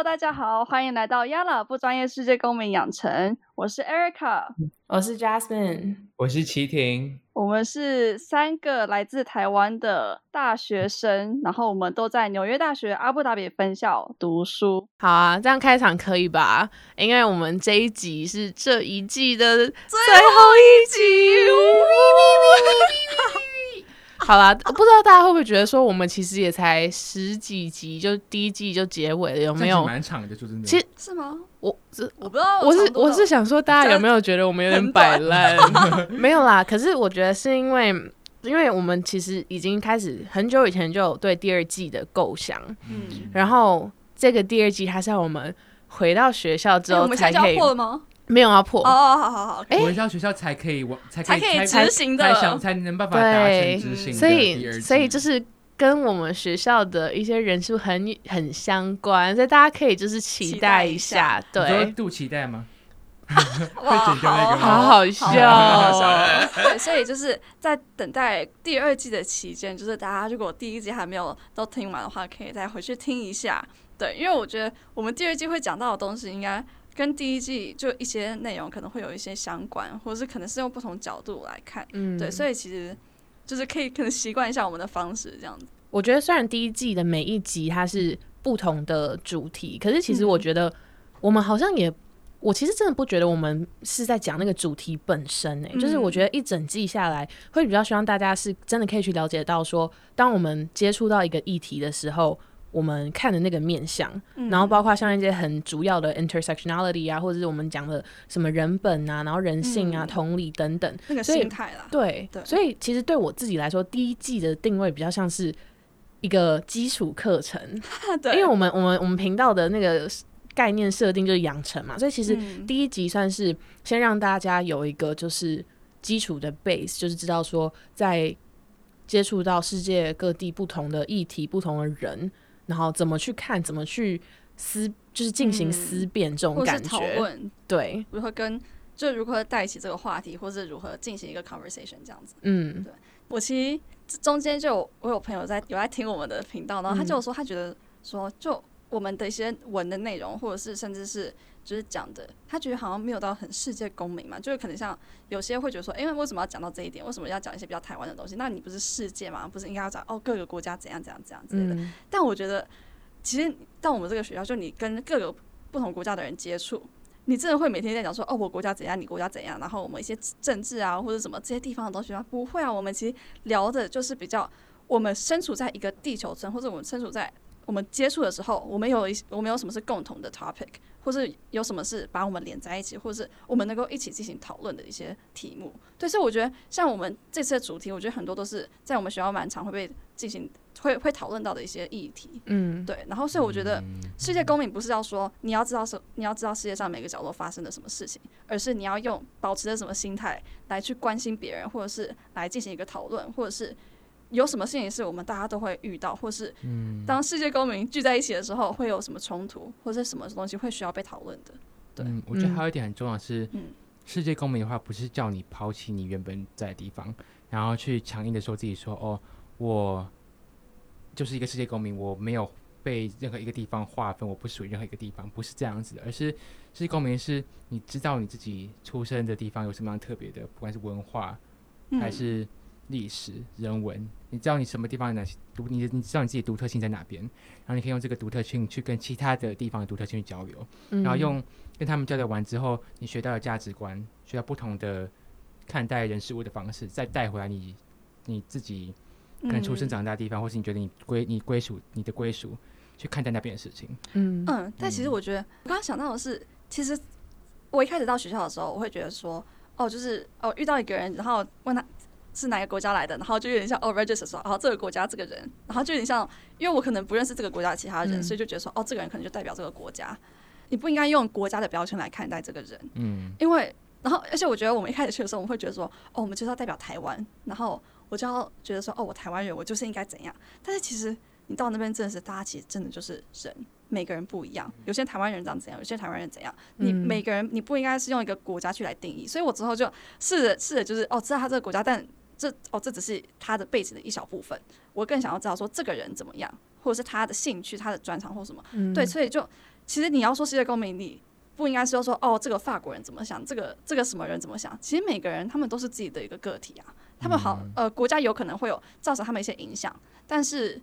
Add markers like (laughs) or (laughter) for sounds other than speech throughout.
Hello，大家好，欢迎来到 Yala 不专业世界公民养成。我是 Erica，我是 Jasmine，我是齐婷。我们是三个来自台湾的大学生，然后我们都在纽约大学阿布达比分校读书。好啊，这样开场可以吧？因为我们这一集是这一季的最后一集。好啦，不知道大家会不会觉得说，我们其实也才十几集，就第一季就结尾了，有没有？蛮长的，就真的。其实是吗？我这我不知道，我是我是想说，大家有没有觉得我们有点摆烂？(laughs) 没有啦，可是我觉得是因为，因为我们其实已经开始很久以前就有对第二季的构想，嗯，然后这个第二季它是要我们回到学校之后才可以破吗？没有要破哦，好好好，回到学校才可以，才才可以执行的，才才能办法达成执行。所以，所以就是跟我们学校的一些人数很很相关，所以大家可以就是期待一下。对，度期待吗？(laughs) 哇，好好笑。(laughs) 对，所以就是在等待第二季的期间，就是大家如果第一季还没有都听完的话，可以再回去听一下。对，因为我觉得我们第二季会讲到的东西应该。跟第一季就一些内容可能会有一些相关，或者是可能是用不同角度来看，嗯，对，所以其实就是可以可能习惯一下我们的方式这样子。我觉得虽然第一季的每一集它是不同的主题，可是其实我觉得我们好像也，我其实真的不觉得我们是在讲那个主题本身诶，就是我觉得一整季下来会比较希望大家是真的可以去了解到说，当我们接触到一个议题的时候。我们看的那个面相，然后包括像一些很主要的 intersectionality 啊，或者是我们讲的什么人本啊，然后人性啊、同理等等，那个心态啦。对，所以其实对我自己来说，第一季的定位比较像是一个基础课程，对，因为我们我们我们频道的那个概念设定就是养成嘛，所以其实第一集算是先让大家有一个就是基础的 base，就是知道说在接触到世界各地不同的议题、不同的人。然后怎么去看，怎么去思，就是进行思辨这种感觉，对，如何跟就如何带起这个话题，或是如何进行一个 conversation 这样子。嗯，对我其实中间就有我有朋友在有在听我们的频道，然后他就说他觉得说就我们的一些文的内容，或者是甚至是。就是讲的，他觉得好像没有到很世界公民嘛，就是可能像有些会觉得说，哎，为什么要讲到这一点？为什么要讲一些比较台湾的东西？那你不是世界嘛？不是应该要讲哦各个国家怎样怎样怎样之类的？但我觉得，其实到我们这个学校，就你跟各个不同国家的人接触，你真的会每天在讲说，哦，我国家怎样，你国家怎样，然后我们一些政治啊或者什么这些地方的东西吗？不会啊，我们其实聊的就是比较我们身处在一个地球村，或者我们身处在我们接触的时候，我们有一我们有什么是共同的 topic。或是有什么是把我们连在一起，或是我们能够一起进行讨论的一些题目。对，所以我觉得像我们这次的主题，我觉得很多都是在我们学校蛮常会被进行会会讨论到的一些议题。嗯，对。然后，所以我觉得世界公民不是要说你要知道什，你要知道世界上每个角落发生了什么事情，而是你要用保持着什么心态来去关心别人，或者是来进行一个讨论，或者是。有什么事情是我们大家都会遇到，或是当世界公民聚在一起的时候，会有什么冲突，或者什么东西会需要被讨论的？对，我觉得还有一点很重要是，世界公民的话不是叫你抛弃你原本在的地方，然后去强硬的说自己说哦，我就是一个世界公民，我没有被任何一个地方划分，我不属于任何一个地方，不是这样子的，而是世界公民是你知道你自己出生的地方有什么样特别的，不管是文化还是。历史、人文，你知道你什么地方哪独你你知道你自己独特性在哪边，然后你可以用这个独特性去跟其他的地方的独特性去交流，然后用跟他们交流完之后，你学到的价值观，学到不同的看待人事物的方式，再带回来你你自己可能出生长大的地方，或是你觉得你归你归属你的归属去看待那边的事情。嗯嗯，但其实我觉得我刚刚想到的是，其实我一开始到学校的时候，我会觉得说，哦，就是哦遇到一个人，然后问他。是哪个国家来的？然后就有点像哦，register 说，哦，这个国家这个人，然后就有点像，因为我可能不认识这个国家的其他人，所以就觉得说，哦，这个人可能就代表这个国家。你不应该用国家的标签来看待这个人，嗯，因为，然后，而且我觉得我们一开始去的时候，我们会觉得说，哦，我们就是要代表台湾，然后我就要觉得说，哦，我台湾人，我就是应该怎样。但是其实你到那边真的是，大家其实真的就是人，每个人不一样。有些台湾人长怎样，有些台湾人怎样，你每个人你不应该是用一个国家去来定义。所以我之后就试着试着就是，哦，知道他这个国家，但这哦，这只是他的背景的一小部分。我更想要知道说这个人怎么样，或者是他的兴趣、他的专长或什么。对，所以就其实你要说世界公民，你不应该是要说哦，这个法国人怎么想，这个这个什么人怎么想？其实每个人他们都是自己的一个个体啊，他们好呃，国家有可能会有造成他们一些影响，但是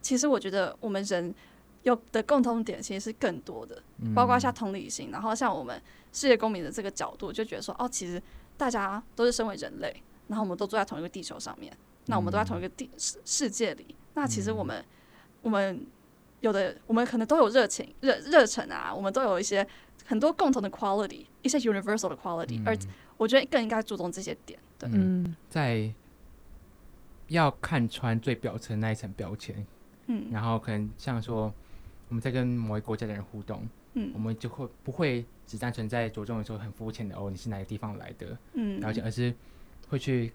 其实我觉得我们人有的共通点其实是更多的，包括像同理心，然后像我们世界公民的这个角度，就觉得说哦，其实大家都是身为人类，然后我们都住在同一个地球上面，那我们都在同一个地世世界里，那其实我们我们。有的，我们可能都有热情、热热忱啊，我们都有一些很多共同的 quality，一些 universal 的 quality，而我觉得更应该注重这些点。对，在要看穿最表层那一层标签，嗯，然后可能像说我们在跟某一国家的人互动，嗯，我们就会不会只单纯在着重的时候很肤浅的哦，你是哪个地方来的，嗯，了解，而是会去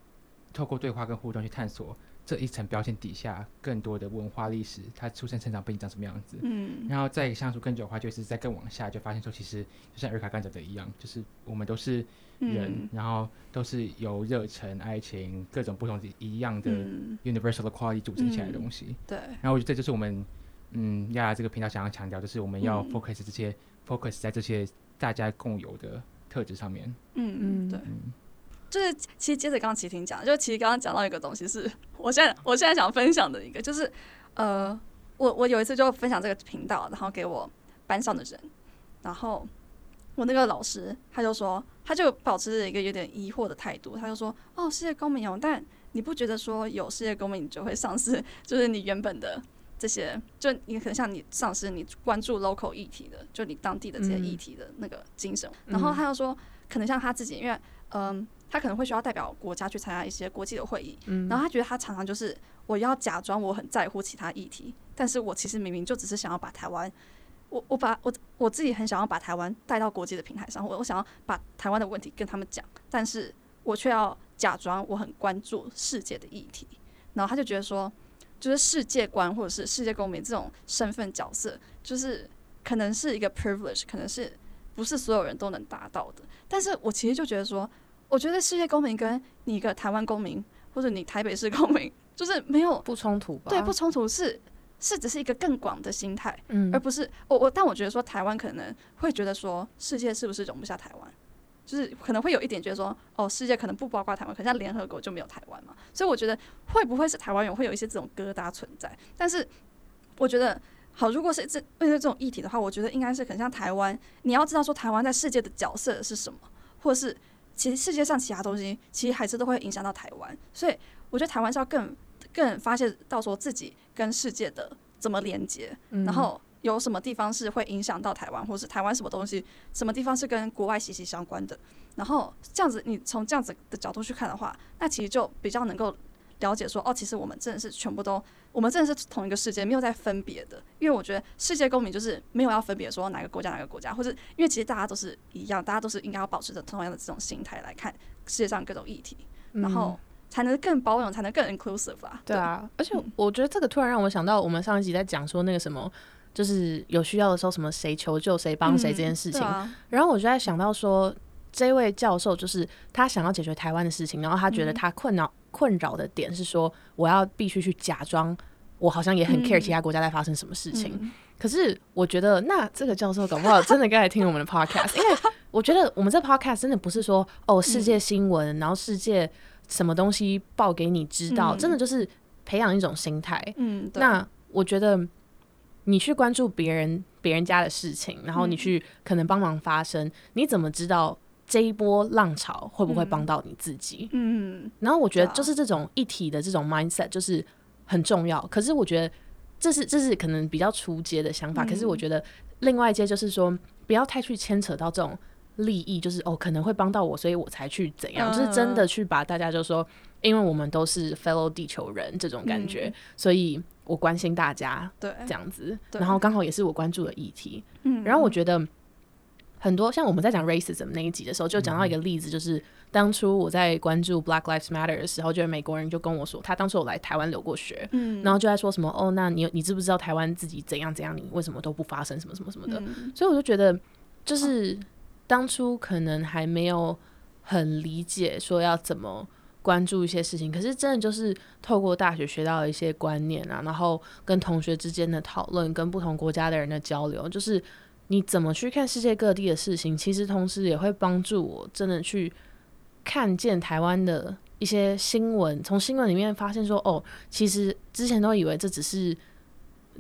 透过对话跟互动去探索。这一层标签底下，更多的文化历史，他出生、成长背景长什么样子？嗯，然后再相处更久的话，就是再更往下，就发现说，其实就像瑞卡刚讲的一样，就是我们都是人，然后都是由热忱、爱情各种不同的一样的 universal 的 quality 组成起来的东西。对。然后我觉得这就是我们，嗯，亚这个频道想要强调，就是我们要 focus 这些 focus 在这些大家共有的特质上面。嗯嗯，对。就是其实接着刚刚齐婷讲，就其实刚刚讲到一个东西，是我现在我现在想分享的一个，就是呃，我我有一次就分享这个频道，然后给我班上的人，然后我那个老师他就说，他就保持着一个有点疑惑的态度，他就说，哦，世界公民有，但你不觉得说有世界公民，你就会丧失，就是你原本的这些，就你可能像你丧失你关注 local 议题的，就你当地的这些议题的那个精神，然后他又说，可能像他自己，因为嗯。他可能会需要代表国家去参加一些国际的会议，然后他觉得他常常就是我要假装我很在乎其他议题，但是我其实明明就只是想要把台湾，我我把我我自己很想要把台湾带到国际的平台上，我我想要把台湾的问题跟他们讲，但是我却要假装我很关注世界的议题，然后他就觉得说，就是世界观或者是世界公民这种身份角色，就是可能是一个 privilege，可能是不是所有人都能达到的，但是我其实就觉得说。我觉得世界公民跟你一个台湾公民，或者你台北市公民，(laughs) 就是没有不冲突吧？对，不冲突是是只是一个更广的心态，嗯，而不是我我。但我觉得说台湾可能会觉得说世界是不是容不下台湾，就是可能会有一点觉得说哦，世界可能不包括台湾，可像联合国就没有台湾嘛。所以我觉得会不会是台湾人会有一些这种疙瘩存在？但是我觉得好，如果是这面对这种议题的话，我觉得应该是很像台湾，你要知道说台湾在世界的角色是什么，或者是。其实世界上其他东西，其实还是都会影响到台湾，所以我觉得台湾是要更更发现到说自己跟世界的怎么连接，然后有什么地方是会影响到台湾，或是台湾什么东西，什么地方是跟国外息息相关的，然后这样子你从这样子的角度去看的话，那其实就比较能够。了解说哦，其实我们真的是全部都，我们真的是同一个世界，没有在分别的。因为我觉得世界公民就是没有要分别说哪个国家哪个国家，或者因为其实大家都是一样，大家都是应该要保持着同样的这种心态来看世界上各种议题，然后才能更包容，才能更 inclusive 啦。对啊，而且我觉得这个突然让我想到，我们上一集在讲说那个什么，就是有需要的时候什么谁求救谁帮谁这件事情，然后我就在想到说，这位教授就是他想要解决台湾的事情，然后他觉得他困扰。困扰的点是说，我要必须去假装我好像也很 care 其他国家在发生什么事情。可是我觉得，那这个教授搞不好真的该来听我们的 podcast，(laughs) 因为我觉得我们这 podcast 真的不是说哦世界新闻，然后世界什么东西报给你知道，真的就是培养一种心态。嗯，那我觉得你去关注别人别人家的事情，然后你去可能帮忙发声，你怎么知道？这一波浪潮会不会帮到你自己？嗯，然后我觉得就是这种一体的这种 mindset 就是很重要。可是我觉得这是这是可能比较出阶的想法。可是我觉得另外一阶就是说不要太去牵扯到这种利益，就是哦可能会帮到我，所以我才去怎样，就是真的去把大家就说，因为我们都是 fellow 地球人这种感觉，所以我关心大家，对，这样子，然后刚好也是我关注的议题。嗯，然后我觉得。很多像我们在讲 racism 那一集的时候，就讲到一个例子，就是当初我在关注 Black Lives Matter 的时候，就是美国人就跟我说，他当初有来台湾留过学，嗯，然后就在说什么哦，那你你知不知道台湾自己怎样怎样，你为什么都不发生什么什么什么的？所以我就觉得，就是当初可能还没有很理解说要怎么关注一些事情，可是真的就是透过大学学到一些观念啊，然后跟同学之间的讨论，跟不同国家的人的交流，就是。你怎么去看世界各地的事情，其实同时也会帮助我真的去看见台湾的一些新闻，从新闻里面发现说，哦，其实之前都以为这只是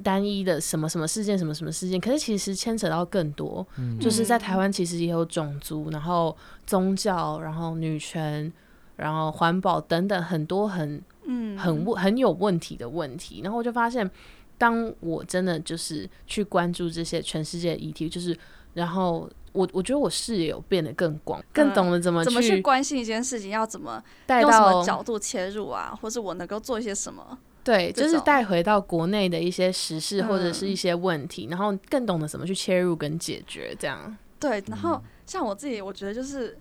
单一的什么什么事件，什么什么事件，可是其实牵扯到更多，就是在台湾其实也有种族，然后宗教，然后女权，然后环保等等很多很嗯很问很有问题的问题，然后我就发现。当我真的就是去关注这些全世界的议题，就是然后我我觉得我视野有变得更广，更懂得怎么怎么去去关心一件事情，要怎么带用什么角度切入啊，或是我能够做一些什么。对，就是带回到国内的一些时事或者是嗯一些问题，然后更懂得怎么去切入跟解决，这样。对，然后像我自己，我觉得就是，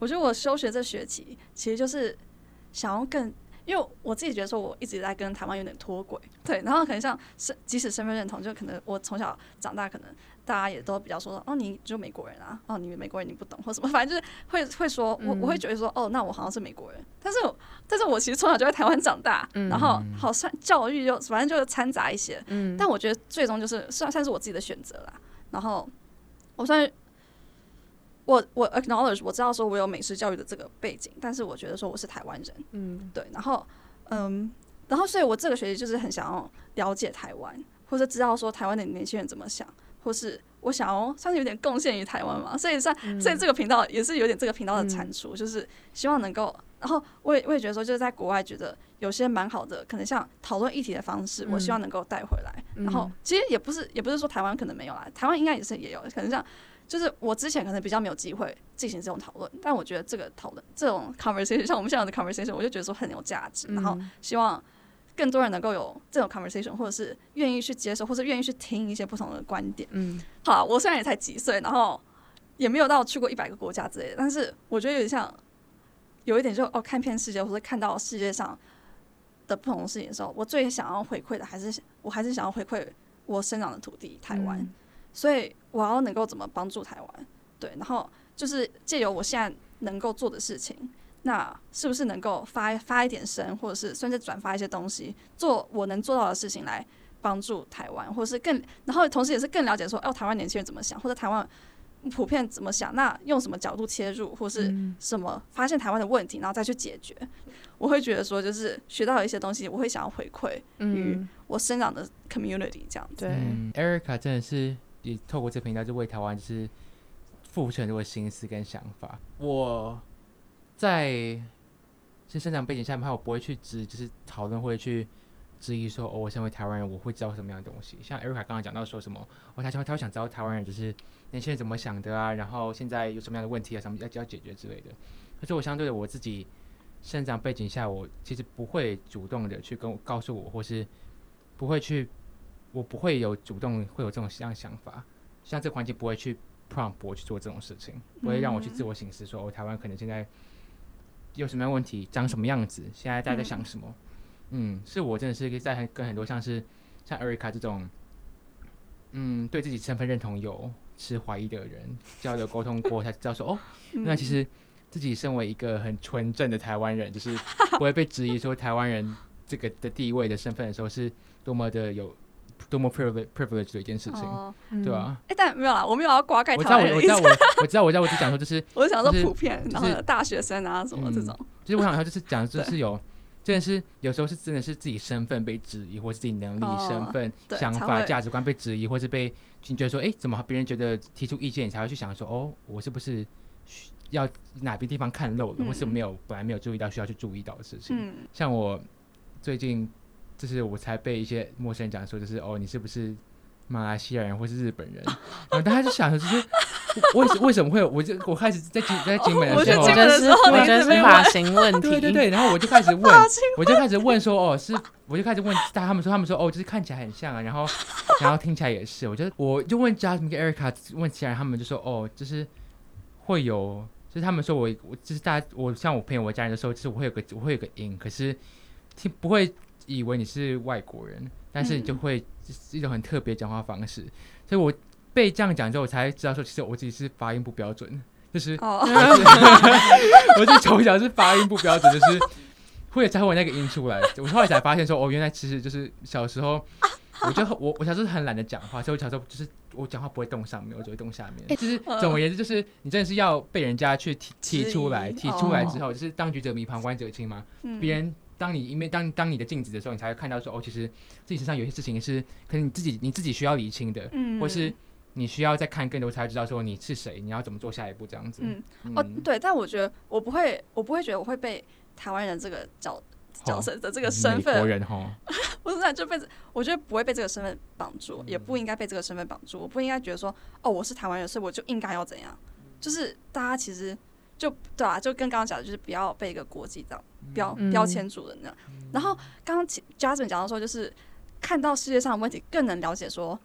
我觉得我休学这学期其实就是想要更，因为我自己觉得说我一直在跟台湾有点脱轨，对，然后可能像身即使身份认同，就可能我从小长大，可能大家也都比较说，哦，你就美国人啊，哦，你美国人你不懂或什么，(laughs) 反正就是会会说，我我会觉得说，哦，那我好像是美国人，但是但是我其实从小就在台湾长大，(laughs) 然后好像教育又反正就是掺杂一些，嗯，但我觉得最终就是算算是我自己的选择啦。然后我算是我我 acknowledge 我知道说我有美式教育的这个背景，但是我觉得说我是台湾人，嗯对。然后嗯，然后所以我这个学期就是很想要了解台湾，或者知道说台湾的年轻人怎么想，或是我想要算是有点贡献于台湾嘛。所以算所以这个频道也是有点这个频道的产出，就是希望能够。然后我也我也觉得说，就是在国外觉得有些蛮好的，可能像讨论议题的方式，我希望能够带回来。然后其实也不是也不是说台湾可能没有啦，台湾应该也是也有，可能像就是我之前可能比较没有机会进行这种讨论，但我觉得这个讨论这种 (laughs) conversation，像我们现在的 conversation，我就觉得说很有价值，然后希望更多人能够有这种 conversation，或者是愿意去接受，或者愿意去听一些不同的观点。嗯。好啊，我虽然也才几岁，然后也没有到去过一百个国家之类的，但是我觉得有点像，有一点就哦，看遍世界或者看到世界上的不同的事情的时候，我最想要回馈的还是我还是想要回馈我生长的土地台湾，所以我要能够怎么帮助台湾，对，然后就是借由我现在能够做的事情。那是不是能够发发一点声，或者是甚至转发一些东西，做我能做到的事情来帮助台湾，或者是更，然后同时也是更了解说，哦，台湾年轻人怎么想，或者台湾普遍怎么想，那用什么角度切入，或是什么发现台湾的问题，然后再去解决。我会觉得说，就是学到一些东西，我会想要回馈于嗯，我生长的 community 这样子。对，嗯，Erica 真的是也透过这频道就为台湾就是付出很多的心思跟想法。我在是生长背景下面，我不会去质，就是讨论会去质疑说，哦，我身为台湾人，我会知道什么样的东西。像 Erica 刚刚讲到说什么，哦，他想他会想知道台湾人就是年轻人怎么想的啊，然后现在有什么样的问题啊，什么要要解决之类的。可是我相对的我自己生长背景下，我其实不会主动的去跟告诉我，或是不会去，我不会有主动会有这种这样想法，像这个环节不会去 prompt 我去做这种事情，不会让我去自我醒思说，哦，台湾可能现在有什么样问题，长什么样子，现在大家在想什么。嗯，是我真的是在很跟很多像是像 Erica 这种，嗯，对自己身份认同有持怀疑的人交流沟通过，才知道说，哦，那其实自己身为一个很纯正的台湾人，就是不会被质疑说台湾人这个的地位的身份的时候，是多么的有多么 privilege privilege 的一件事情，哦，对吧，哎、但没有啦，我没有要刮盖我知道，我台湾人的意思，我知道，我我知道，我知道，我只讲说就是，(laughs) 我是想说就是普遍，然后大学生啊什么这嗯种。就是我想说，就是讲就是有，真的是有时候是真的是自己身份被质疑，或是自己能力、哦身份、想法、会价值观被质疑，或是被你觉得说，哎、怎么别人觉得提出意见，你才会去想说，哦，我是不是需要哪边地方看漏了，或是嗯没有本来没有注意到需要去注意到的事情。嗯，像我最近，就是我才被一些陌生人讲说，就是哦，你是不是马来西亚人或是日本人？(laughs) 然后大家就想说，就是 (laughs) 为什为什么会有？我就我开始在金在金门的时候我觉得是，我觉得是发型问题，对对对，然后我就开始问，我就开始问说，哦，是，我就开始问大他们说，他们说，哦，就是看起来很像啊，然后 (laughs) 然后听起来也是，我觉得我就问 Jasmine 跟 Erica 问其他人，他们就说，哦，就是会有，就是他们说我我就是大家我像我朋友我家人的时候，就是我会有个我会有个音，可是听不会以为你是外国人，但是你就嗯会一种很特别讲话方式，所以我被这样讲之后，我才知道说，其实我自己是发音不标准，就是。哦，(laughs) 我是从小是发音不标准，就是会才会那个音出来。我后来才发现说，哦，原来其实就是小时候，我就我我小时候很懒得讲话，所以我小时候就是我讲话不会动上面，我只会动下面。就是总而言之，就是你真的是要被人家去提提出来，提出来之后，就是当局者迷，旁观者清嘛。别人当你因为当当你的镜子的时候，你才会看到说哦，其实自己身上有些事情是可能你自己你自己需要理清的，嗯或是你需要再看更多才知道说你是谁，你要怎么做下一步这样子。嗯，哦，对，但我觉得我不会，我不会觉得我会被台湾人这个角。角色的这个身份，人哈，(laughs) 不是这辈子，我觉得不会被这个身份绑住，也不应该被这个身份绑住。我不应该觉得说，哦，我是台湾人，所以我就应该要怎样？就是大家其实就对啊，就跟刚刚讲的，就是不要被一个国际这样标标签主人的。然后刚刚 Jasmine 讲到说，就是看到世界上的问题，更能了解说，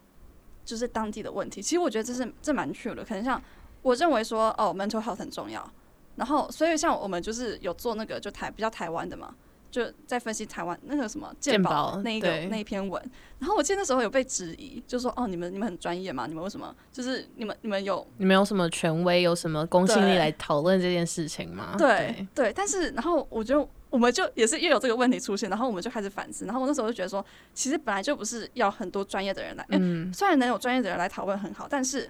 就是当地的问题。其实我觉得这是这蛮 true 的。可能像我认为说，哦，mental health 很重要。然后所以像我们就是有做那个就台比较台湾的嘛。就在分析台湾那个什么鉴宝那一个那一篇文，然后我记得那时候有被质疑，就说哦，你们你们很专业嘛，你们为什么？就是你们你们有你们有什么权威，有什么公信力来讨论这件事情吗？对对，但是然后我就我们就也是又有这个问题出现，然后我们就开始反思，然后我那时候就觉得说，其实本来就不是要很多专业的人来，嗯，虽然能有专业的人来讨论很好，但是。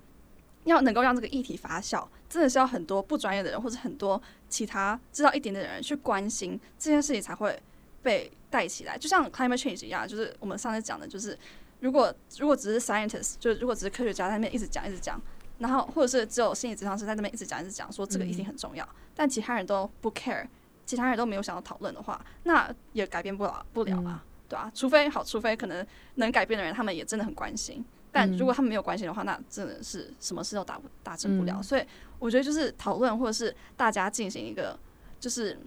要能够让这个议题发酵，真的是要很多不专业的人或者很多其他知道一点点的人去关心这件事情，才会被带起来。就像 climate change 一样，就是我们上次讲的，就是如果如果只是 scientist，就是如果只是科学家在那边一直讲一直讲，然后或者是只有心理咨商师在那边一直讲一直讲，说这个议题很重要，但其他人都不 care，其他人都没有想要讨论的话，那也改变不了不了啊，对啊，除非好，除非可能能改变的人，他们也真的很关心。但如果他们没有关系的话，那真的是什么事都达不达成不了。所以我觉得就是讨论，或者是大家进行一个，就是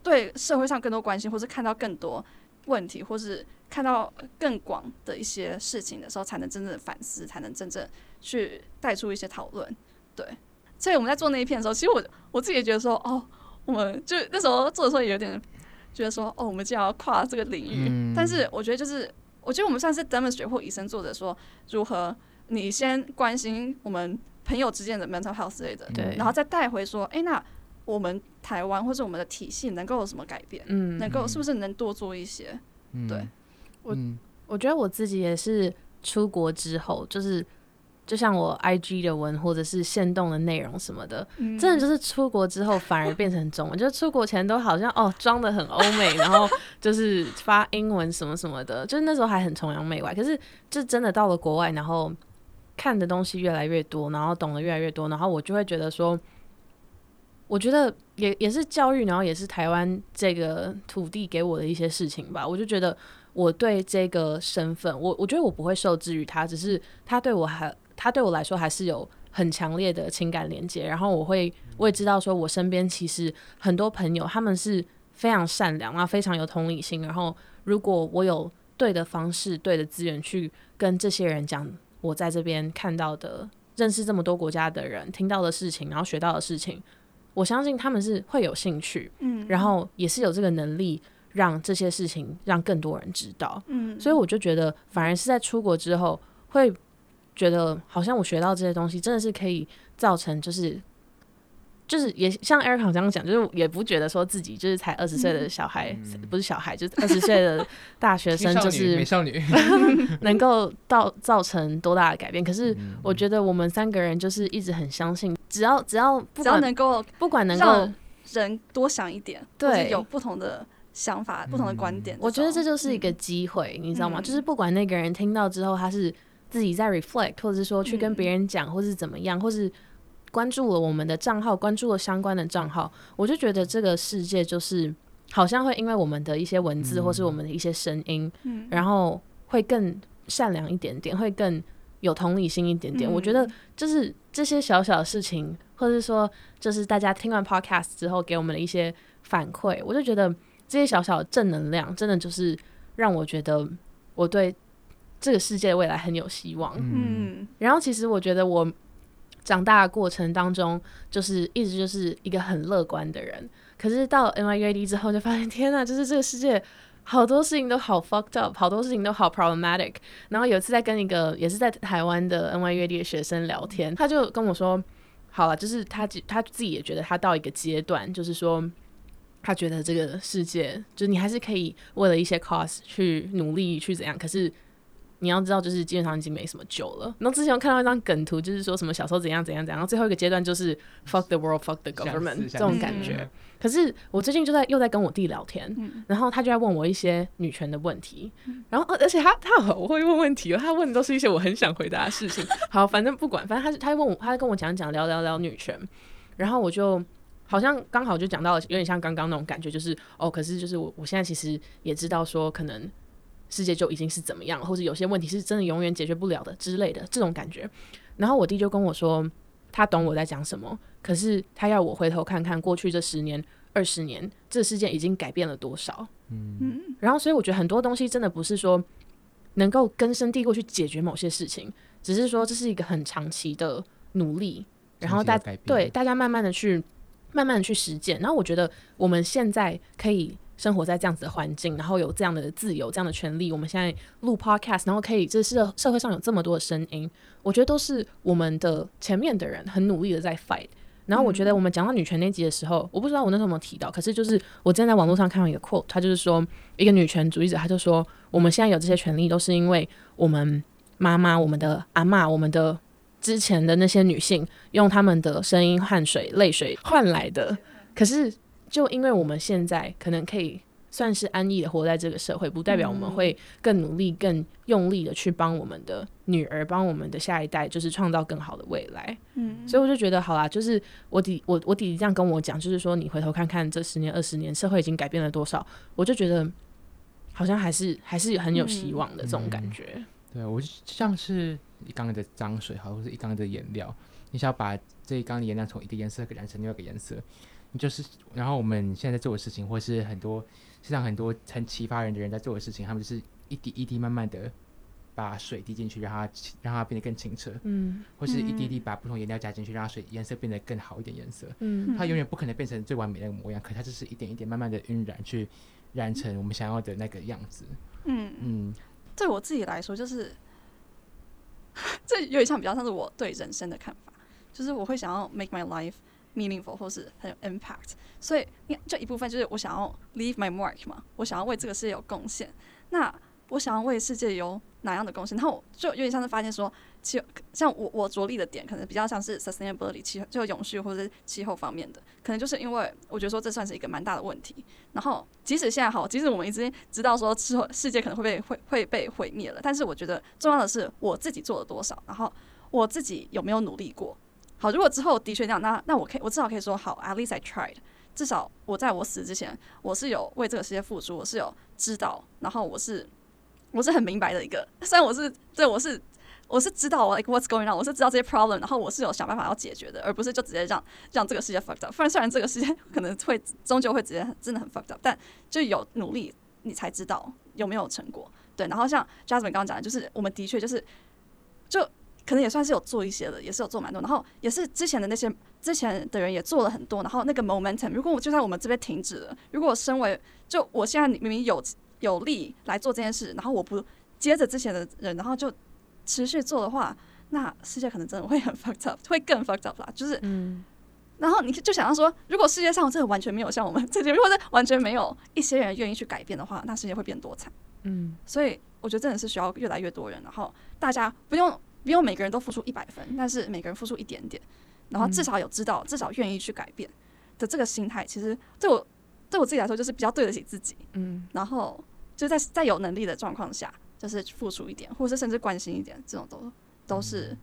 对社会上更多关心，或是看到更多问题，或是看到更广的一些事情的时候，才能真正的反思，才能真正去带出一些讨论。对，所以我们在做那一片的时候，其实我我自己也觉得说，哦，我们就那时候做的时候也有点觉得说，哦，我们既然要跨这个领域，但是我觉得就是。我觉得我们算是 demonstrate 或以身作则，说如何你先关心我们朋友之间的 mental health 之类的，对，然后再带回说，哎，那我们台湾或者我们的体系能够有什么改变？嗯，能够是不是能多做一些？对，我我觉得我自己也是出国之后，就是。就像我 I G 的文或者是线动的内容什么的，真的就是出国之后反而变成中文。(laughs) 就是出国前都好像哦装的很欧美，然后就是发英文什么什么的，就是那时候还很崇洋媚外。可是就真的到了国外，然后看的东西越来越多，然后懂得越来越多，然后我就会觉得说，我觉得也也是教育，然后也是台湾这个土地给我的一些事情吧。我就觉得我对这个身份，我我觉得我不会受制于他，只是他对我还。他对我来说还是有很强烈的情感连接，然后我会我也知道说，我身边其实很多朋友他们是非常善良啊，非常有同理心。然后如果我有对的方式、对的资源去跟这些人讲我在这边看到的、认识这么多国家的人听到的事情，然后学到的事情，我相信他们是会有兴趣，嗯，然后也是有这个能力让这些事情让更多人知道，嗯，所以我就觉得反而是在出国之后会。觉得好像我学到这些东西，真的是可以造成，就是就是也像 Eric 这样讲，就是也不觉得说自己就是才二十岁的小孩，不是小孩，就是二十岁的 (laughs) 大学生，就是美少女，(laughs) 能够到造成多大的改变。可是我觉得我们三个人就是一直很相信，只要只要只要能够不管能够人多想一点，对，有不同的想法、不同的观点，我觉得这就是一个机会，你知道吗？就是不管那个人听到之后，他是。自己在 reflect，或者是说去跟别人讲，或是怎么样，或是关注了我们的账号，关注了相关的账号，我就觉得这个世界就是好像会因为我们的一些文字，或是我们的一些声音，嗯，然后会更善良一点点，会更有同理心一点点。我觉得就是这些小小的事情，或者是说，就是大家听完 podcast 之后给我们的一些反馈，我就觉得这些小小的正能量，真的就是让我觉得我对。这个世界未来很有希望。嗯，然后其实我觉得我长大的过程当中，就是一直就是一个很乐观的人。可是到 NYUD 之后，就发现天呐，就是这个世界好多事情都好 fucked up，好多事情都好 problematic。然后有一次在跟一个也是在台湾的 NYUD 的学生聊天，他就跟我说：“好了，就是他他自己也觉得他到一个阶段，就是说他觉得这个世界，就是你还是可以为了一些 cause 去努力去怎样，可是。”你要知道，就是基本上已经没什么救了。然后之前我看到一张梗图，就是说什么小时候怎样怎样怎样，然后最后一个阶段就是 fuck the world, fuck the government 这种感觉。嗯可是我最近就在又在跟我弟聊天，嗯然后他就在问我一些女权的问题，然后呃而且他他好会问问题哦，他问的都是一些我很想回答的事情。(laughs) 好，反正不管，反正他他问我，他跟我讲讲聊聊聊女权，然后我就好像刚好就讲到了有点像刚刚那种感觉，就是哦，可是就是我我现在其实也知道说可能。世界就已经是怎么样了，或者有些问题是真的永远解决不了的之类的这种感觉。然后我弟就跟我说，他懂我在讲什么，可是他要我回头看看过去这十年、二十年，这世界已经改变了多少。嗯然后，所以我觉得很多东西真的不是说能够根深蒂固去解决某些事情，只是说这是一个很长期的努力，然后大对大家慢慢的去慢慢的去实践。然后我觉得我们现在可以生活在这样子的环境，然后有这样的自由、这样的权利，我们现在录 podcast，然后可以这社社会上有这么多的声音，我觉得都是我们的前面的人很努力的在 fight。然后我觉得我们讲到女权那集的时候，我不知道我那时候有没有提到，可是就是我之前在网络上看到一个 quote，他就是说一个女权主义者，他就说我们现在有这些权利，都是因为我们妈妈、我们的阿嬷、我们的之前的那些女性用她们的声音、汗水、泪水换来的。可是就因为我们现在可能可以算是安逸的活在这个社会，不代表我们会更努力、更用力的去帮我们的女儿、帮我们的下一代，就是创造更好的未来。嗯，所以我就觉得，好啦，就是我弟我我弟弟这样跟我讲，就是说你回头看看这十年、二十年，社会已经改变了多少，我就觉得好像还是还是很有希望的这种感觉。对我就像是一缸的脏水，好，或是一缸的颜料，你想要把这一缸的颜料从一个颜色染成另外一个颜色，你就是，然后我们现在在做的事情，或是很多世上很多很启发人的人在做的事情，他们就是一滴一滴慢慢的把水滴进去，让它让它变得更清澈，嗯或是一滴滴把不同颜料加进去，让它水颜色变得更好一点颜色。嗯它永远不可能变成最完美的那个模样，可它就是一点一点慢慢的晕染，去染成我们想要的那个样子。嗯，嗯，对我自己来说，就是 (laughs) 这有点像比较像是我对人生的看法，就是我会想要 make my life meaningful 或是很有 impact，所以你看这一部分就是我想要 leave my mark 嘛，我想要为这个世界有贡献。那我想要为世界有哪样的贡献？然后我就有点像是发现说，气像我我着力的点，可能比较像是 sustainability 气就永续或者是气候方面的，可能就是因为我觉得说这算是一个蛮大的问题。然后即使现在好，即使我们已经知道说之后世界可能会被会会被毁灭了，但是我觉得重要的是我自己做了多少，然后我自己有没有努力过。好，如果之后的确这样，那那我可以我至少可以说好，at least I tried。至少我在我死之前，我是有为这个世界付出，我是有知道，然后我是我是很明白的一个。(laughs) 虽然我是对我是我是知道 like what's going on，我是知道这些 problem，然后我是有想办法要解决的，而不是就直接让让这个世界 fucked up。不然虽然这个世界可能会终究会直接真的很 fucked up，但就有努力你才知道有没有成果。对，然后像 Jasmine 刚刚讲的，就是我们的确就是就。可能也算是有做一些的，也是有做蛮多，然后也是之前的那些之前的人也做了很多，然后那个 momentum，如果我就在我们这边停止了，如果我身为就我现在明明有有力来做这件事，然后我不接着之前的人，然后就持续做的话，那世界可能真的会很 (laughs) fucked up，会更 fucked up 啦。就是，嗯然后你就想要说，如果世界上真的完全没有像我们这些，或者完全没有一些人愿意去改变的话，那世界会变多惨。嗯所以我觉得真的是需要越来越多人，然后大家不用不用每个人都付出一百分，但是每个人付出一点点，然后至少有知道，至少愿意去改变的这个心态，其实对我对我自己来说就是比较对得起自己，嗯。然后就在在有能力的状况下，就是付出一点，或者是甚至关心一点，这种都都是。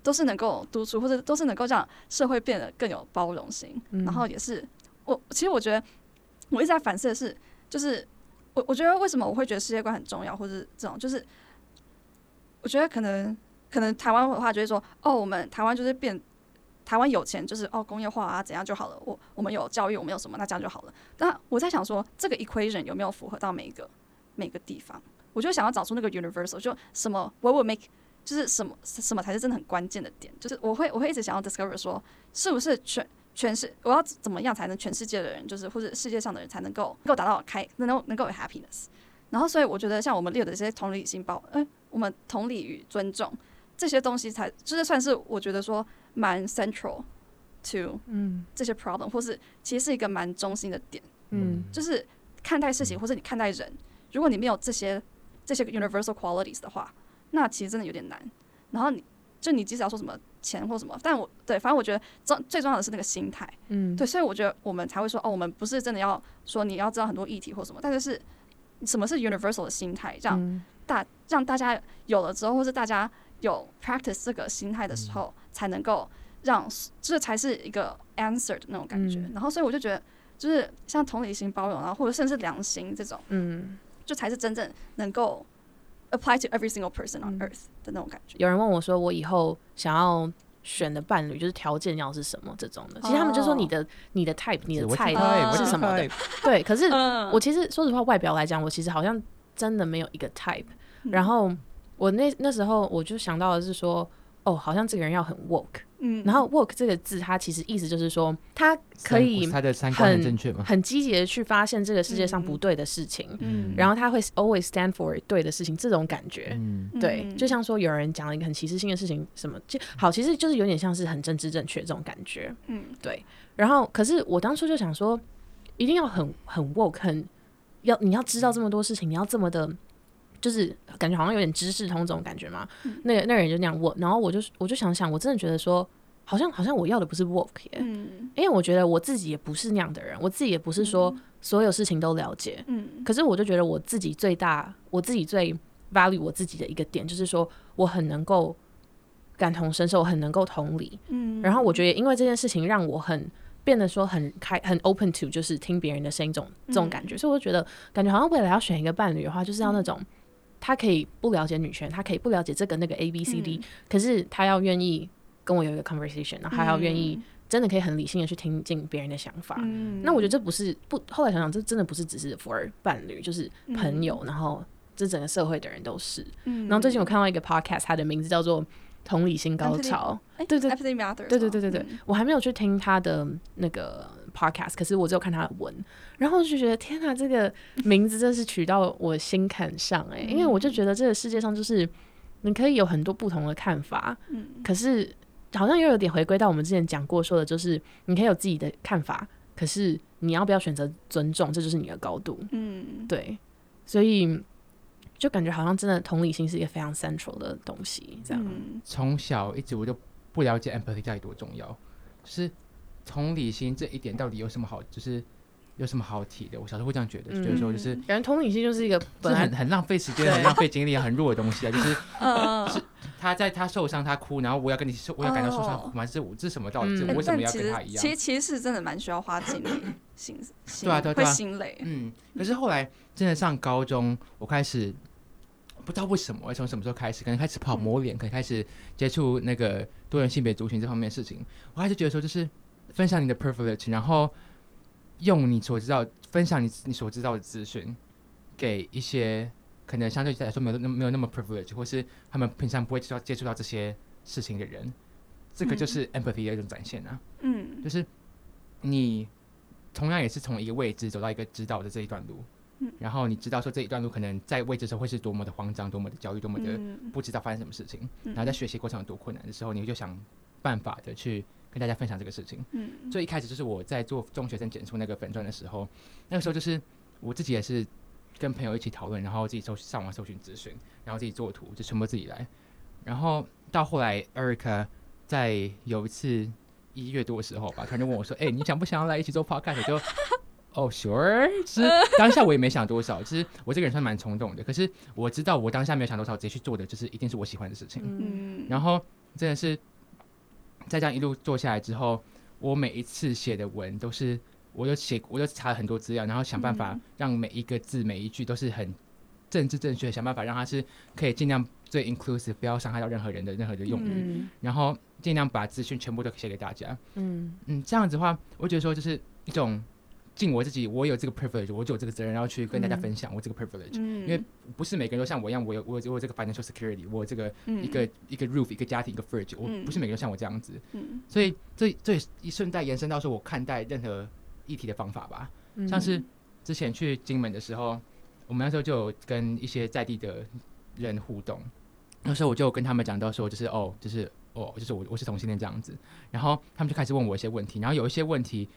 都是能够督促，或者都是能够让社会变得更有包容性，嗯。然后也是我其实我觉得我一直在反思的是，就是我我觉得为什么我会觉得世界观很重要，或者是这种，就是我觉得可能可能台湾的话就会说，哦，我们台湾就是变台湾有钱，就是哦工业化啊怎样就好了，我我们有教育，我们有什么，那这样就好了。但我在想说，这个 equation 有没有符合到每一个每个地方？我就想要找出那个 universal，就什么 what would make 就是什么什么才是真的很关键的点，就是我会我会一直想要 discover 说，是不是全全世我要怎么样才能全世界的人，就是或者世界上的人才能够够达到开能够能够有 happiness。然后所以我觉得像我们列的这些同理心包，哎、我们同理与尊重这些东西才就是算是我觉得说蛮 central to 嗯这些 problem，或是其实是一个蛮中心的点。嗯就是看待事情或者你看待人，如果你没有这些这些 universal qualities 的话，那其实真的有点难。然后你就你即使要说什么钱或什么，但我对，反正我觉得重最重要的是那个心态。嗯，对，所以我觉得我们才会说，哦，我们不是真的要说你要知道很多议题或什么，但是是什么是 universal 的心态，这样嗯大让大家有了之后，或是大家有 practice 这个心态的时候，才能够让这才是一个 answer 的那种感觉。嗯。然后，所以我就觉得，就是像同理心、包容，然后或者甚至良心这种，嗯，就才是真正能够 apply to every single person on 嗯。earth 的那种感觉。有人问我说，我以后想要选的伴侣就是条件要是什么这种的，其实他们就说你的你的 type 你的我菜我是什么的，对，可是嗯。我其实说实话，外表来讲，我其实好像真的没有一个 type。然嗯后我那那时候我就想到的是说，哦，好像这个人要很 woke。嗯然后 woke 这个字，它其实意思就是说，他可以他的三观很很正确吗？很积极的去发现这个世界上不对的事情，嗯然后他会 always stand for 对的事情，这种感觉。嗯，对，嗯就像说有人讲了一个很歧视性的事情，什么就好，其实就是有点像是很政治正确这种感觉。嗯对，然后可是我当初就想说，一定要很很 woke，很要你要知道这么多事情，你要这么的，就是感觉好像有点知识通这种感觉嘛。那个那个人就那样问，然后我就我就想想，我真的觉得说，好像好像我要的不是耶，嗯因为我觉得我自己也不是那样的人，我自己也不是说所有事情都了解。嗯可是我就觉得我自己最大，我自己最 value 我自己的一个点，就是说我很能够感同身受，很能够同理。嗯然后我觉得，因为这件事情让我很变得说很开、很 open to，就是听别人的声音这种这种感觉。所以我就觉得，感觉好像未来要选一个伴侣的话，就是要那种他可以不了解女权，他可以不了解这个那个 A B C D，、可是他要愿意跟我有一个 conversation，然后他要愿意真的可以很理性的去听进别人的想法。嗯。那我觉得这不是不，后来想想，这真的不是只是 for 伴侣，就是朋友，然后这整个社会的人都是。嗯。然后最近我看到一个 podcast，它的名字叫做《同理心高潮》。哎对对对。对对对我还没有去听他的那个 podcast，可是我只有看他的文，然后我就觉得天哪，这个名字真是取到我心坎上哎、因为我就觉得这个世界上就是你可以有很多不同的看法，嗯。可是好像又有点回归到我们之前讲过说的，就是你可以有自己的看法，可是你要不要选择尊重，这就是你的高度。嗯。对，所以就感觉好像真的同理心是一个非常 central 的东西，这样。嗯。从小一直我就不了解 empathy 到底多重要，就是同理心这一点到底有什么好，就是有什么好提的？我小时候会这样觉得，就觉得说就是。感觉同理心就是一个本来很很浪费时间、很浪费精力、很弱的东西啊！就是呃，(laughs) 他在他受伤，他哭，然后我要跟你受，我要感到受伤哦哭吗？这我这什么道理？我为什么要跟他一样其？实其实是真的蛮需要花精力，心 (laughs) 心对啊对啊对啊心累。嗯，可是后来真的上高中，我开始不知道为什么，从什么时候开始，可能开始跑嗯模脸，可能开始接触那个多元性别族群这方面的事情，我还是觉得说，就是分享你的 privilege，然后用你所知道，分享你你所知道的资讯，给一些可能相对来说没有那么没有那么 privilege，或是他们平常不会接触到接触到这些事情的人，这个就嗯。是 empathy 的一种展现啊。嗯。就是你同样也是从一个未知走到一个知道的这一段路，嗯。然后你知道说这一段路可能在未知的时候会是多么的慌张、多么的焦虑、多么的嗯。不知道发生什么事情，嗯。然后在学习过程有多困难的时候，你就想办法的去跟大家分享这个事情。嗯所以一开始就是我在做中学生检出那个粉钻的时候，那个时候就是我自己也是跟朋友一起讨论，然后自己搜上网搜寻资讯，然后自己做图，就全部自己来。然后到后来，Erica 在有一次一月多的时候吧，突然就问我说：“哎、你想不想要来一起做 podcast？” 我就哦、sure，其实当下我也没想多少，其实我这个人算蛮冲动的，可是我知道我当下没有想多少，直接去做的就是一定是我喜欢的事情。嗯，然后真的是在这样一路做下来之后，我每一次写的文都是，我就写，我就查了很多资料，然后想办法嗯。让每一个字、每一句都是很政治正确，想办法让它是可以尽量最 inclusive，不要伤害到任何人的任何的用语，嗯。然后尽量把资讯全部都写给大家。嗯。嗯，这样子的话，我觉得说就是一种尽我自己，我有这个 privilege，我就有这个责任，然后去跟大家嗯。分享我这个 privilege。嗯，因为不是每个人都像我一样，我有我有我有这个 financial security，我有这个嗯。一个、一个 roof，一个家庭，一个 fridge，我嗯不是每个人都像我这样子，嗯。所以这这也一顺带延伸到说我看待任何议题的方法吧，嗯。像是之前去金门的时候，我们那时候就有跟一些在地的人互动，那时候我就跟他们讲到说，就是哦，就是哦，就是我我是同性恋这样子，然后他们就开始问我一些问题，然后有一些问题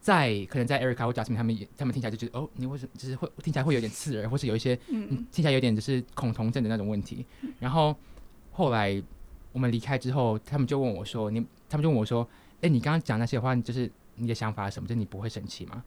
在可能在 Erica 或 Jasmine 他们也他们听起来就觉得哦，你为什么就是会听起来会有点刺耳，或是有一些嗯听起来有点就是恐同症的那种问题。然后后来我们离开之后，他们就问我说：“你他们就问我说，哎、你刚刚讲那些话，就是你的想法是什么？就是你不会生气吗？”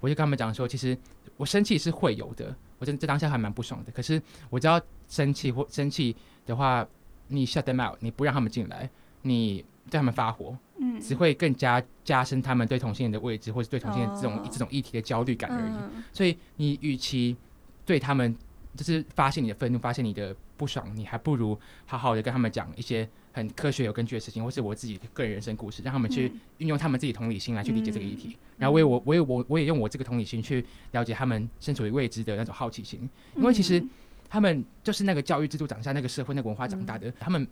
我就跟他们讲说，其实我生气是会有的，我真这当下还蛮不爽的。可是我知道生气或生气的话，你 shut them out，你不让他们进来，你对他们发火，嗯。只会更加加深他们对同性恋的位置，或者对同性恋这种、哦。这种议题的焦虑感而已。嗯。所以你与其对他们就是发现你的愤怒，发现你的不爽，你还不如好好的跟他们讲一些很科学有根据的事情，或是我自己的个人人生故事，让他们去嗯。运用他们自己同理心来去理解这个议题。嗯。然后我也我我也我我也用我这个同理心去了解他们身处于未知的那种好奇心，因为其实嗯。他们就是那个教育制度长下，那个社会那个文化长大的，他们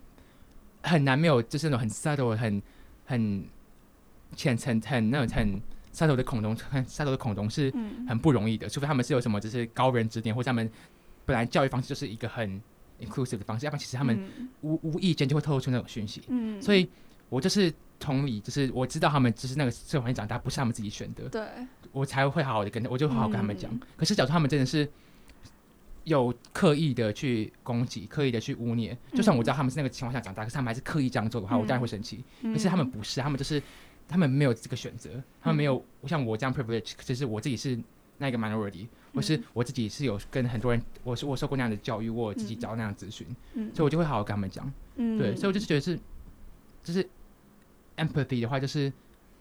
很难没有就是那种很 subtle 很很浅层很那种很 subtle 的恐龙，很 subtle 的恐龙是嗯。很不容易的，除非他们是有什么就是高人指点，或者他们本来教育方式就是一个很 inclusive 的方式，要不然其实他们嗯。无无意间就会透露出那种讯息。嗯。所以我就是同理，就是我知道他们就是那个社会环境长大，不是他们自己选的，对。我才会好好的跟，我就好好跟他们讲。嗯。可是假如他们真的是有刻意的去攻击，刻意的去污蔑，就算我知道他们是那个情况下长大，可是他们还是刻意这样做的话，我当然会生气。可是他们嗯不是，他们就是他们没有这个选择，他们没有像我这样 privilege，就是我自己是那个 minority，或是我自己是有跟很多人，我是我受过那样的教育，我自己嗯找那样咨询，嗯。所以我就会好好跟他们讲。嗯。对，所以我就是觉得是，就是 empathy 的话，就是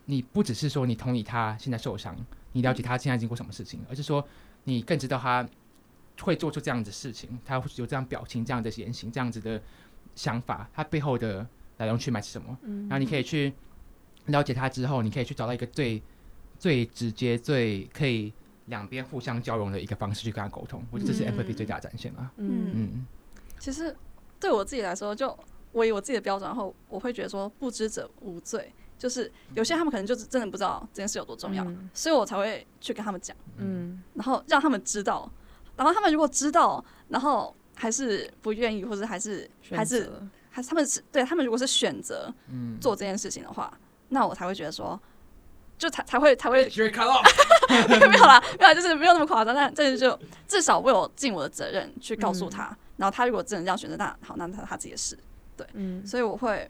你不只是说你同意他现在受伤，你了解他现在经过什么事情，而是说你更知道他会做出这样子的事情，他会有这样表情、这样的言行、这样子的想法，他背后的来龙去脉是什么，嗯？然后你可以去了解他之后，你可以去找到一个最最直接、最可以两边互相交融的一个方式去跟他沟通，我觉得这是嗯。empathy 最大的展现了。嗯。嗯。其实对我自己来说，就我以我自己的标准，然后我会觉得说不知者无罪，就是有些他们可能就是真的不知道这件事有多重要，嗯。所以我才会去跟他们讲，嗯。然后让他们知道，然后他们如果知道，然后还是不愿意，或者还是还是还是他们是对他们如果是选择嗯，做这件事情的话，那我才会觉得说，就才才会才会。(laughs) 没有啦，没有，就是没有那么夸张，但但是就至少我有尽我的责任去告诉他，然后他如果真的这样选择，那好，那他他自己的事。嗯所以我会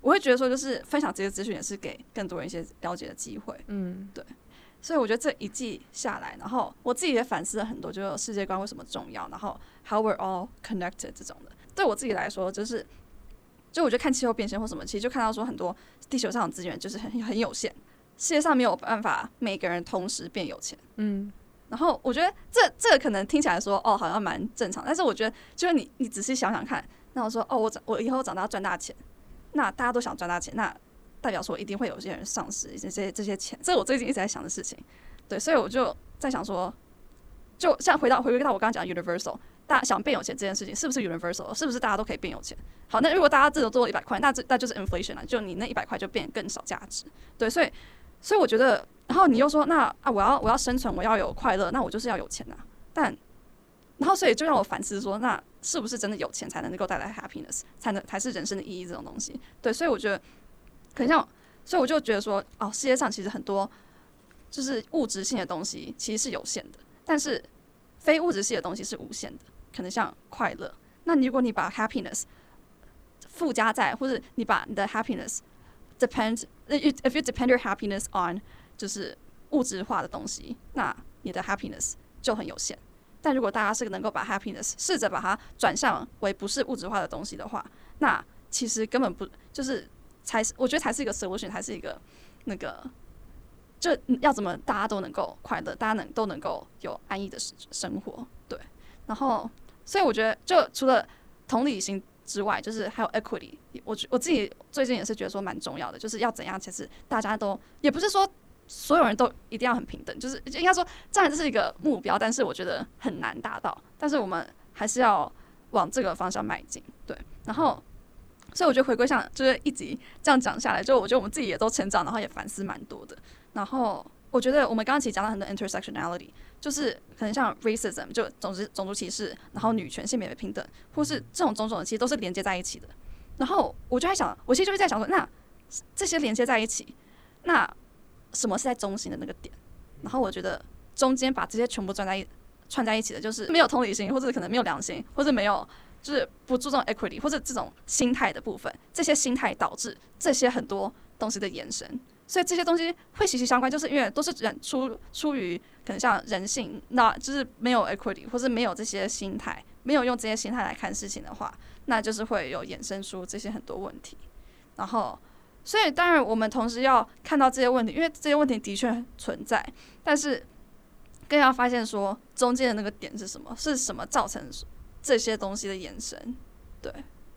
我会觉得说，就是分享这些资讯也是给更多人一些了解的机会。嗯所以我觉得这一季下来，然后我自己也反思了很多，就是世界观为什么重要，然后 how we're all connected 这种的。对我自己来说，就是就我觉得看气候变迁或什么，其实就看到说很多地球上的资源就是很很有限，世界上没有办法每个人同时变有钱。嗯然后我觉得这这个可能听起来说哦好像蛮正常，但是我觉得就是你你仔细想想看，那我说哦我长我以后长大要赚大钱，那大家都想赚大钱，那代表说一定会有些人丧失这些这些钱，这是我最近一直在想的事情。对，所以我就在想说，就像回到回归到我刚刚讲的 universal，大家想变有钱这件事情是不是 universal？是不是大家都可以变有钱？好，那如果大家真的做了一百块，那这那就是 inflation 了，就你那一百块就变更少价值。对，所以所以我觉得，然后你又说，那啊，我要我要生存，我要有快乐，那我就是要有钱啊。但然后所以就让我反思说，那是不是真的有钱才能够带来 happiness，才能才是人生的意义这种东西？对，所以我觉得可像，所以我就觉得说，哦，世界上其实很多就是物质性的东西其实是有限的，但是非物质性的东西是无限的，可能像快乐。那如果你把 happiness 附加在，或者你把你的 happiness depend if you depend your happiness on 就是物质化的东西，那你的 happiness 就很有限。但如果大家是能够把 happiness 试着把它转向为不是物质化的东西的话，那其实根本不就是才是我觉得才是一个 solution，才是一个那个就要怎么大家都能够快乐，大家能都能够有安逸的生生活，对。然后，所以我觉得就除了同理心之外，就是还有 equity，我我自己最近也是觉得说蛮重要的，就是要怎样，其实大家都也不是说所有人都一定要很平等，就是应该说，当然这是一个目标，但是我觉得很难达到，但是我们还是要往这个方向迈进，对。然后，所以我觉得回归上就是一集这样讲下来，就我觉得我们自己也都成长，然后也反思蛮多的。然后我觉得我们刚刚其实讲到很多 intersectionality，就是可能像 racism 就种族种族歧视，然后女权、性别平等，或是这种种种的，其实都是连接在一起的。然后我就在想，我其实就是在想说，那这些连接在一起，那什么是在中心的那个点。然后我觉得中间把这些全部串在一串在一起的，就是没有同理心，或者可能没有良心，或者没有就是不注重 equity 或者这种心态的部分。这些心态导致这些很多东西的延伸。所以这些东西会息息相关，就是因为都是人出出于可能像人性，那就是没有 equity 或是没有这些心态，没有用这些心态来看事情的话，那就是会有衍生出这些很多问题。然后，所以当然我们同时要看到这些问题，因为这些问题的确存在，但是更要发现说中间的那个点是什么，是什么造成这些东西的延伸。对，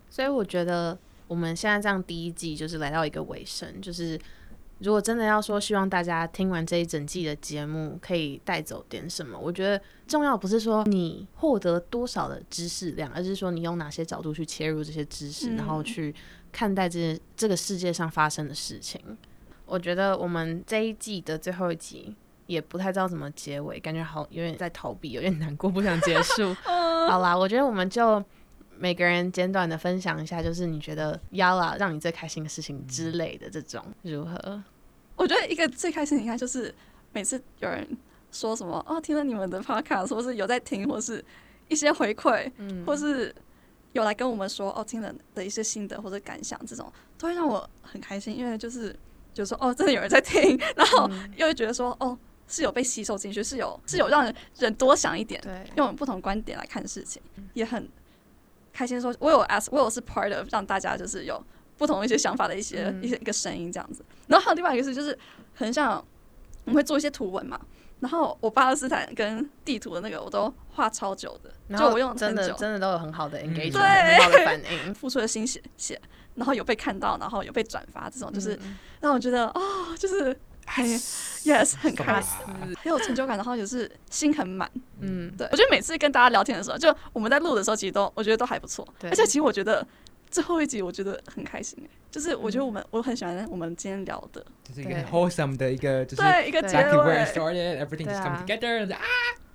所以我觉得我们现在这样第一季就是来到一个尾声，就是。如果真的要说，希望大家听完这一整季的节目可以带走点什么，我觉得重要不是说你获得多少的知识量，而是说你用哪些角度去切入这些知识，然后去看待这这个世界上发生的事情。我觉得我们这一季的最后一集也不太知道怎么结尾，感觉好有点在逃避，有点难过，不想结束。(laughs) 好啦，我觉得我们就。每个人简短的分享一下，就是你觉得压了让你最开心的事情之类的这种如何？我觉得一个最开心，应该就是每次有人说什么哦，听了你们的 podcast，或是有在听，或是一些回馈，嗯或是有来跟我们说哦，听了的一些心得或者感想，这种都会让我很开心，因为就是就说哦，真的有人在听，然后又会觉得说哦，是有被吸收进去，是有是有让人人多想一点，对，用不同观点来看事情，也很。开心说，我有 as，我有是 part of，让大家就是有不同的一些想法的一些一些一个声音这样子。然后还有另外一个是，就是很像我们会做一些图文嘛。然后我巴勒斯坦跟地图的那个我都画超久的，就我用真的真的都有很好的 engagement，很好的反应，付出了心血写，然后有被看到，然后有被转发，这种就是让我觉得哦，就是。(laughs) Yes，很开心，很有成就感，然后也是心很满。嗯，对，我觉得每次跟大家聊天的时候，就我们在录的时候，其实都我觉得都还不错。对，而且其实我觉得最后一集我觉得很开心，就是我觉得我们我很喜欢我们今天聊的，就是一个 wholesome 的一个，就是对一个结尾，everything just come together 啊。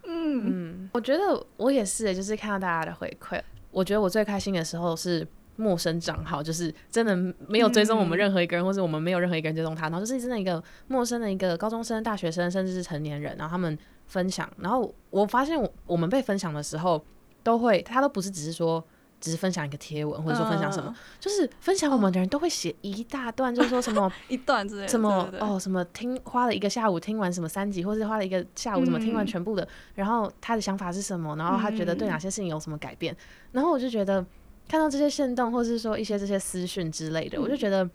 嗯。嗯，我觉得我也是，就是看到大家的回馈，我觉得我最开心的时候是。陌生账号就是真的没有追踪我们任何一个人，或者我们没有任何一个人追踪他，然后就是真的一个陌生的一个高中生、大学生，甚至是成年人，然后他们分享，然后我发现我我们被分享的时候，都会他都不是只是说只是分享一个贴文，或者说分享什么，就是分享我们的人都会写一大段，就是说什么 (laughs) 一段之类，什么哦什么听花了一个下午听完什么三集，或者花了一个下午怎么听完全部的，然后他的想法是什么，然后他觉得对哪些事情有什么改变，然后我就觉得。看到这些线动，或是说一些这些私讯之类的，我就觉得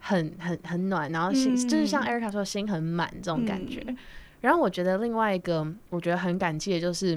很很很暖，然后心就是像 Erica 说心很满这种感觉。然后我觉得另外一个我觉得很感激的就是，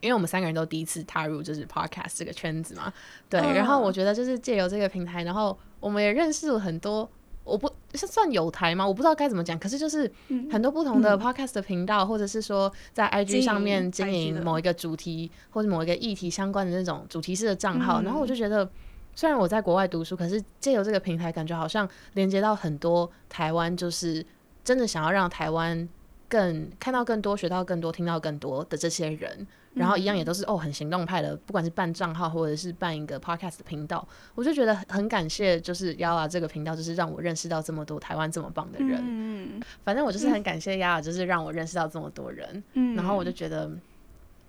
因为我们三个人都第一次踏入就是 Podcast 这个圈子嘛，对。然后我觉得就是借由这个平台，然后我们也认识了很多。我不是算有台吗？我不知道该怎么讲。可是就是很多不同的 podcast 的频道，或者是说在 IG 上面经营某一个主题或者某一个议题相关的那种主题式的账号。然后我就觉得，虽然我在国外读书，可是借由这个平台，感觉好像连接到很多台湾，就是真的想要让台湾更看到更多、学到更多、听到更多的这些人。然后一样也都是哦，很行动派的，不管是办账号或者是办一个 podcast 的频道，我就觉得很感谢，就是亚拉这个频道，就是让我认识到这么多台湾这么棒的人。嗯，反正我就是很感谢亚拉，就是让我认识到这么多人。嗯，然后我就觉得，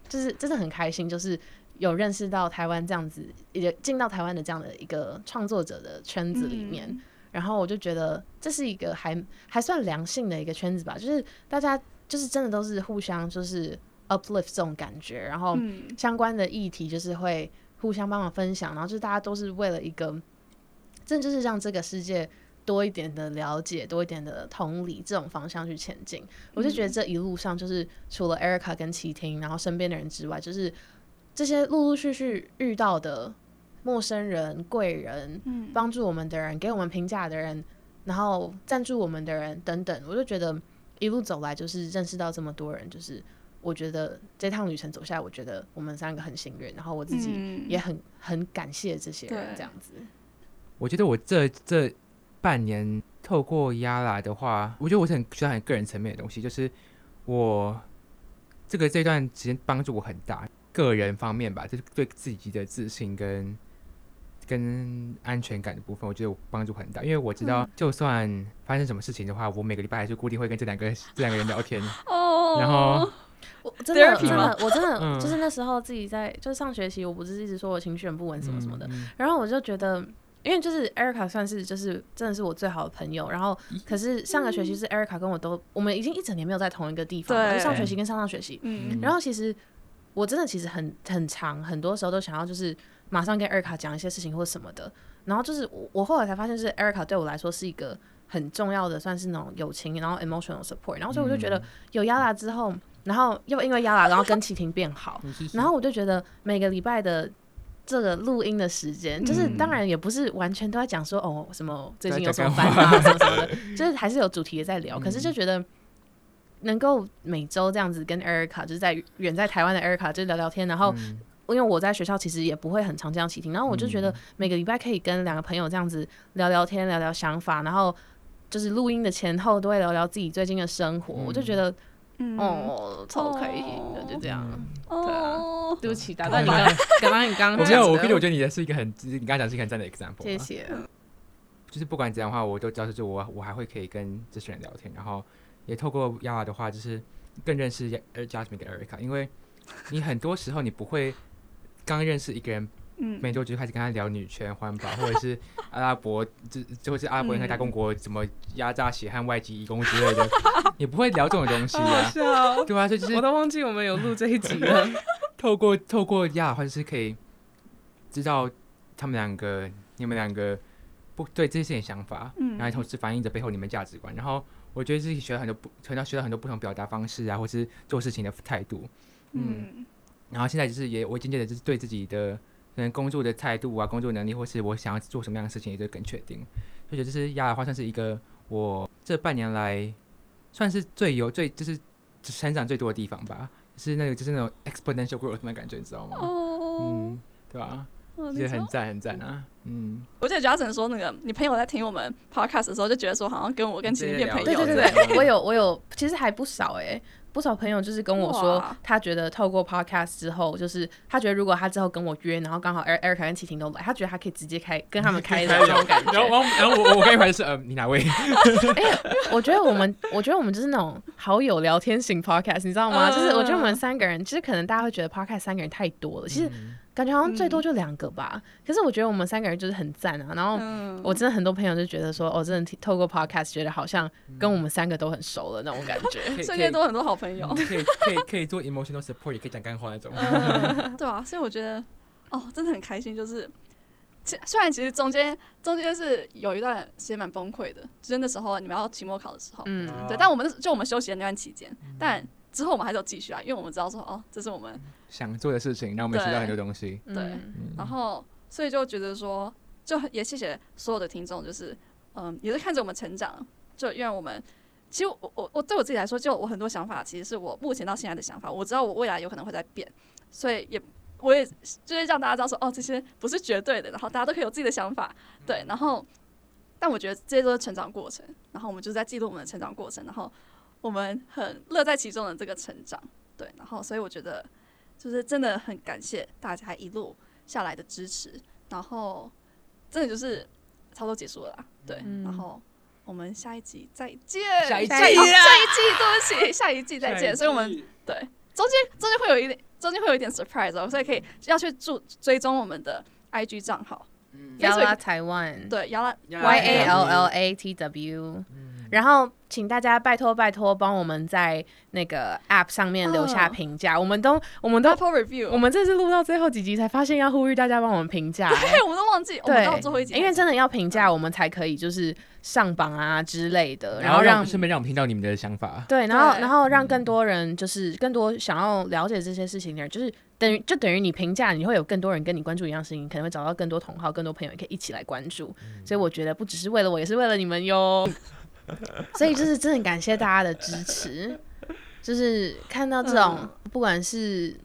就是真的很开心，就是有认识到台湾这样子，也进到台湾的这样的一个创作者的圈子里面。然后我就觉得这是一个还还算良性的一个圈子吧，就是大家就是真的都是互相就是。Uplift 这种感觉，然后相关的议题就是会互相帮忙分享，然后就是大家都是为了一个，真的就是让这个世界多一点的了解，多一点的同理这种方向去前进。我就觉得这一路上，就是除了 Erica 跟齐婷，然后身边的人之外，就是这些陆陆续续遇到的陌生人、贵人，帮助我们的人，给我们评价的人，然后赞助我们的人等等，我就觉得一路走来，就是认识到这么多人，就是。我觉得这趟旅程走下来，我觉得我们三个很幸运，然后我自己也很很感谢这些人这样子。我觉得我这这半年透过压来的话，我觉得我是很需要很个人层面的东西，就是我这个这段时间帮助我很大，个人方面吧，就是对自己的自信跟跟安全感的部分，我觉得我帮助很大，因为我知道就算发生什么事情的话，我每个礼拜还是固定会跟这两个这两个人聊天，哦，然后我真的真的我真的嗯就是那时候自己在就是上学期，我不是一直说我情绪很不稳什么什么的，嗯然后我就觉得。因为就是 Erica 算是就是真的是我最好的朋友，然后可是上个学期是 Erica 跟我都我们已经一整年没有在同一个地方了，就上学期跟上上学期，嗯然后其实我真的其实很很长，很多时候都想要就是马上跟 Erica 讲一些事情或什么的。然后就是我我后来才发现，是 Erica 对我来说是一个很重要的，算是那种友情，然后 emotional support。然后所以我就觉得有 Yala 之后，然后又因为 Yala，然后 (laughs) 跟齐婷变好，然后我就觉得每个礼拜的。这个录音的时间，就是嗯当然也不是完全都在讲说哦什么最近有什么烦恼什么什么的，(laughs) 就是还是有主题的在聊。可是就嗯觉得能够每周这样子跟 Erica，就是在远在台湾的 Erica 就聊聊天，然后嗯。因为我在学校其实也不会很常这样起听，然后我就觉得每个礼拜可以跟两个朋友这样子聊聊天，聊聊想法，然后就是录音的前后都会聊聊自己最近的生活，我就觉觉得嗯。哦超开心的，就这样。对啊。哦，对不起，打断你刚刚刚 (laughs) 你刚刚我没有，我跟你，我觉觉得你的是一个很，你刚刚讲是一个很赞的 example，啊谢。谢。就是不管怎样的话，我都知道，就是我我还会可以跟这些人聊天，然后也透过亚亚的话，就是更认识呃 Jasmine 跟 Erica，因为你很多时候你不会刚认识一个人嗯没多久就开始跟他聊女权、环保，(laughs) 或者是阿拉伯，就就或是阿拉伯人和大公国怎么压榨血汗外籍义工之类的，(laughs) 也不会聊这种东西啊，笑，对啊，所以就是我都忘记我们有录这一集了。(laughs) 透过透过亚或者，是可以知道他们两个、你们两个不对这些事情想法，嗯然后同时反映着背后你们价值观。然后我觉得自己学了很多不，学到学到很多不同表达方式啊，或是做事情的态度。嗯，嗯然后现在就是也我渐渐的就是对自己的可能工作的态度啊、工作能力，或是我想要做什么样的事情，也就更确定。就觉得这是亚的话，算是一个我这半年来算是最有最就是成长最多的地方吧。是那个就是那种 exponential growth 那感觉，你知道吗？哦，嗯，对吧、哦觉得很赞很赞啊。嗯，我记得 Jason 说，那个你朋友在听我们 podcast 的时候，就觉得说好像跟我跟秦变朋友对对对，我有我有，其实还不少哎、不少朋友就是跟我说，他觉得透过 podcast 之后，就是他觉得如果他之后跟我约，然后刚好 Eric Eric 跟齐婷都来，他觉得他可以直接开跟他们开的那种感觉。然后然后我我跟一怀是呃，你哪位？(laughs) 我觉得我们，我觉得我们就是那种好友聊天型 podcast，你知道吗？嗯就是我觉得我们三个人，其实可能大家会觉得 podcast 三个人太多了，其实感觉好像最多就两个吧。可是我觉得我们三个人就是很赞啊。然后嗯，我真的很多朋友就觉得说，哦，真的透过 podcast 觉得好像跟我们三个都很熟了那种感觉。(laughs) 瞬间多很多好朋友，可以可以可以做 emotional support，也可以讲干话那种。嗯对啊，所以我觉得哦，真的很开心，就是。其虽然其实中间中间是有一段时间蛮崩溃的，就是那时候你们要期末考的时候，嗯，对，但我们就我们休息的那段期间，但之后我们还是有继续啊，因为我们知道说哦，这是我们想做的事情，让我们学到很多东西。对。嗯。然后所以就觉得说，就也谢谢所有的听众，就是嗯，也是看着我们成长，就因为我们其实我我我对我自己来说，就我很多想法，其实是我目前到现在的想法，我知道我未来有可能会在变，所以也我也就是让大家知道说，哦，这些不是绝对的，然后大家都可以有自己的想法，对，然后但我觉得这些都是成长过程，然后我们就是在记录我们的成长过程，然后我们很乐在其中的这个成长，对，然后所以我觉得就是真的很感谢大家一路下来的支持，然后真的就是差不多结束了啦，对，嗯然后我们下一集再见，下一季哦下一季，对不起，下一季再见，所以我们对中间中间会有一点，中间会有一点 surprise 哦，所以可以要去注追踪我们的 IG 账号，亚 Facebook 拉台湾对，摇拉 Y A L L A T W，然后请大家拜托拜托帮我们在那个 App 上面留下嗯评价，我们都我们都 Apple Review，我们这次录到最后几集才发现要呼吁大家帮我们评价、欸对，我们都忘记，我们对到最后一集，因为真的要评价，我们才可以就是上榜啊之类的，然后后让让顺便让我们听到你们的想法。对，然后然后让更多人就是更多想要了解这些事情的人，就是等于就等于你评价，你会有更多人跟你关注一样事情，你可能会找到更多同好、更多朋友，也可以一起来关注。所以我觉得不只是为了我，也是为了你们哟。(laughs) (laughs) 所以就是真的很感谢大家的支持，就是看到这种、不管是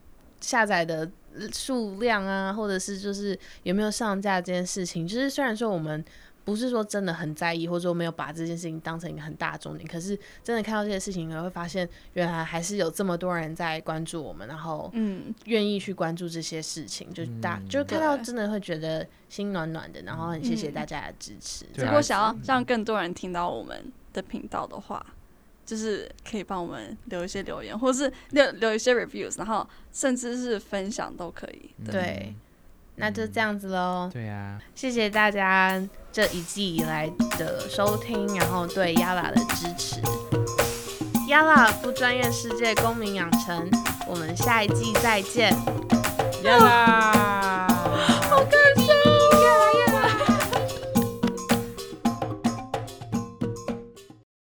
下载的数量啊，或者是就是有没有上架这件事情，就是虽然说我们不是说真的很在意，或者说没有把这件事情当成一个很大的重点。可是真的看到这些事情，你会发现原来还是有这么多人在关注我们，然后嗯，愿意去关注这些事情，就大、就看到真的会觉得心暖暖的，然后很谢谢嗯大家的支持。如果想要让更多人听到我们的频道的话，就是可以帮我们留一些留言，或是留留一些 reviews，然后甚至是分享都可以。嗯对，那就这样子喽。对啊，谢谢大家这一季以来的收听，然后对 Yala 的支持。Yala 不专业世界公民养成，我们下一季再见。呀啦。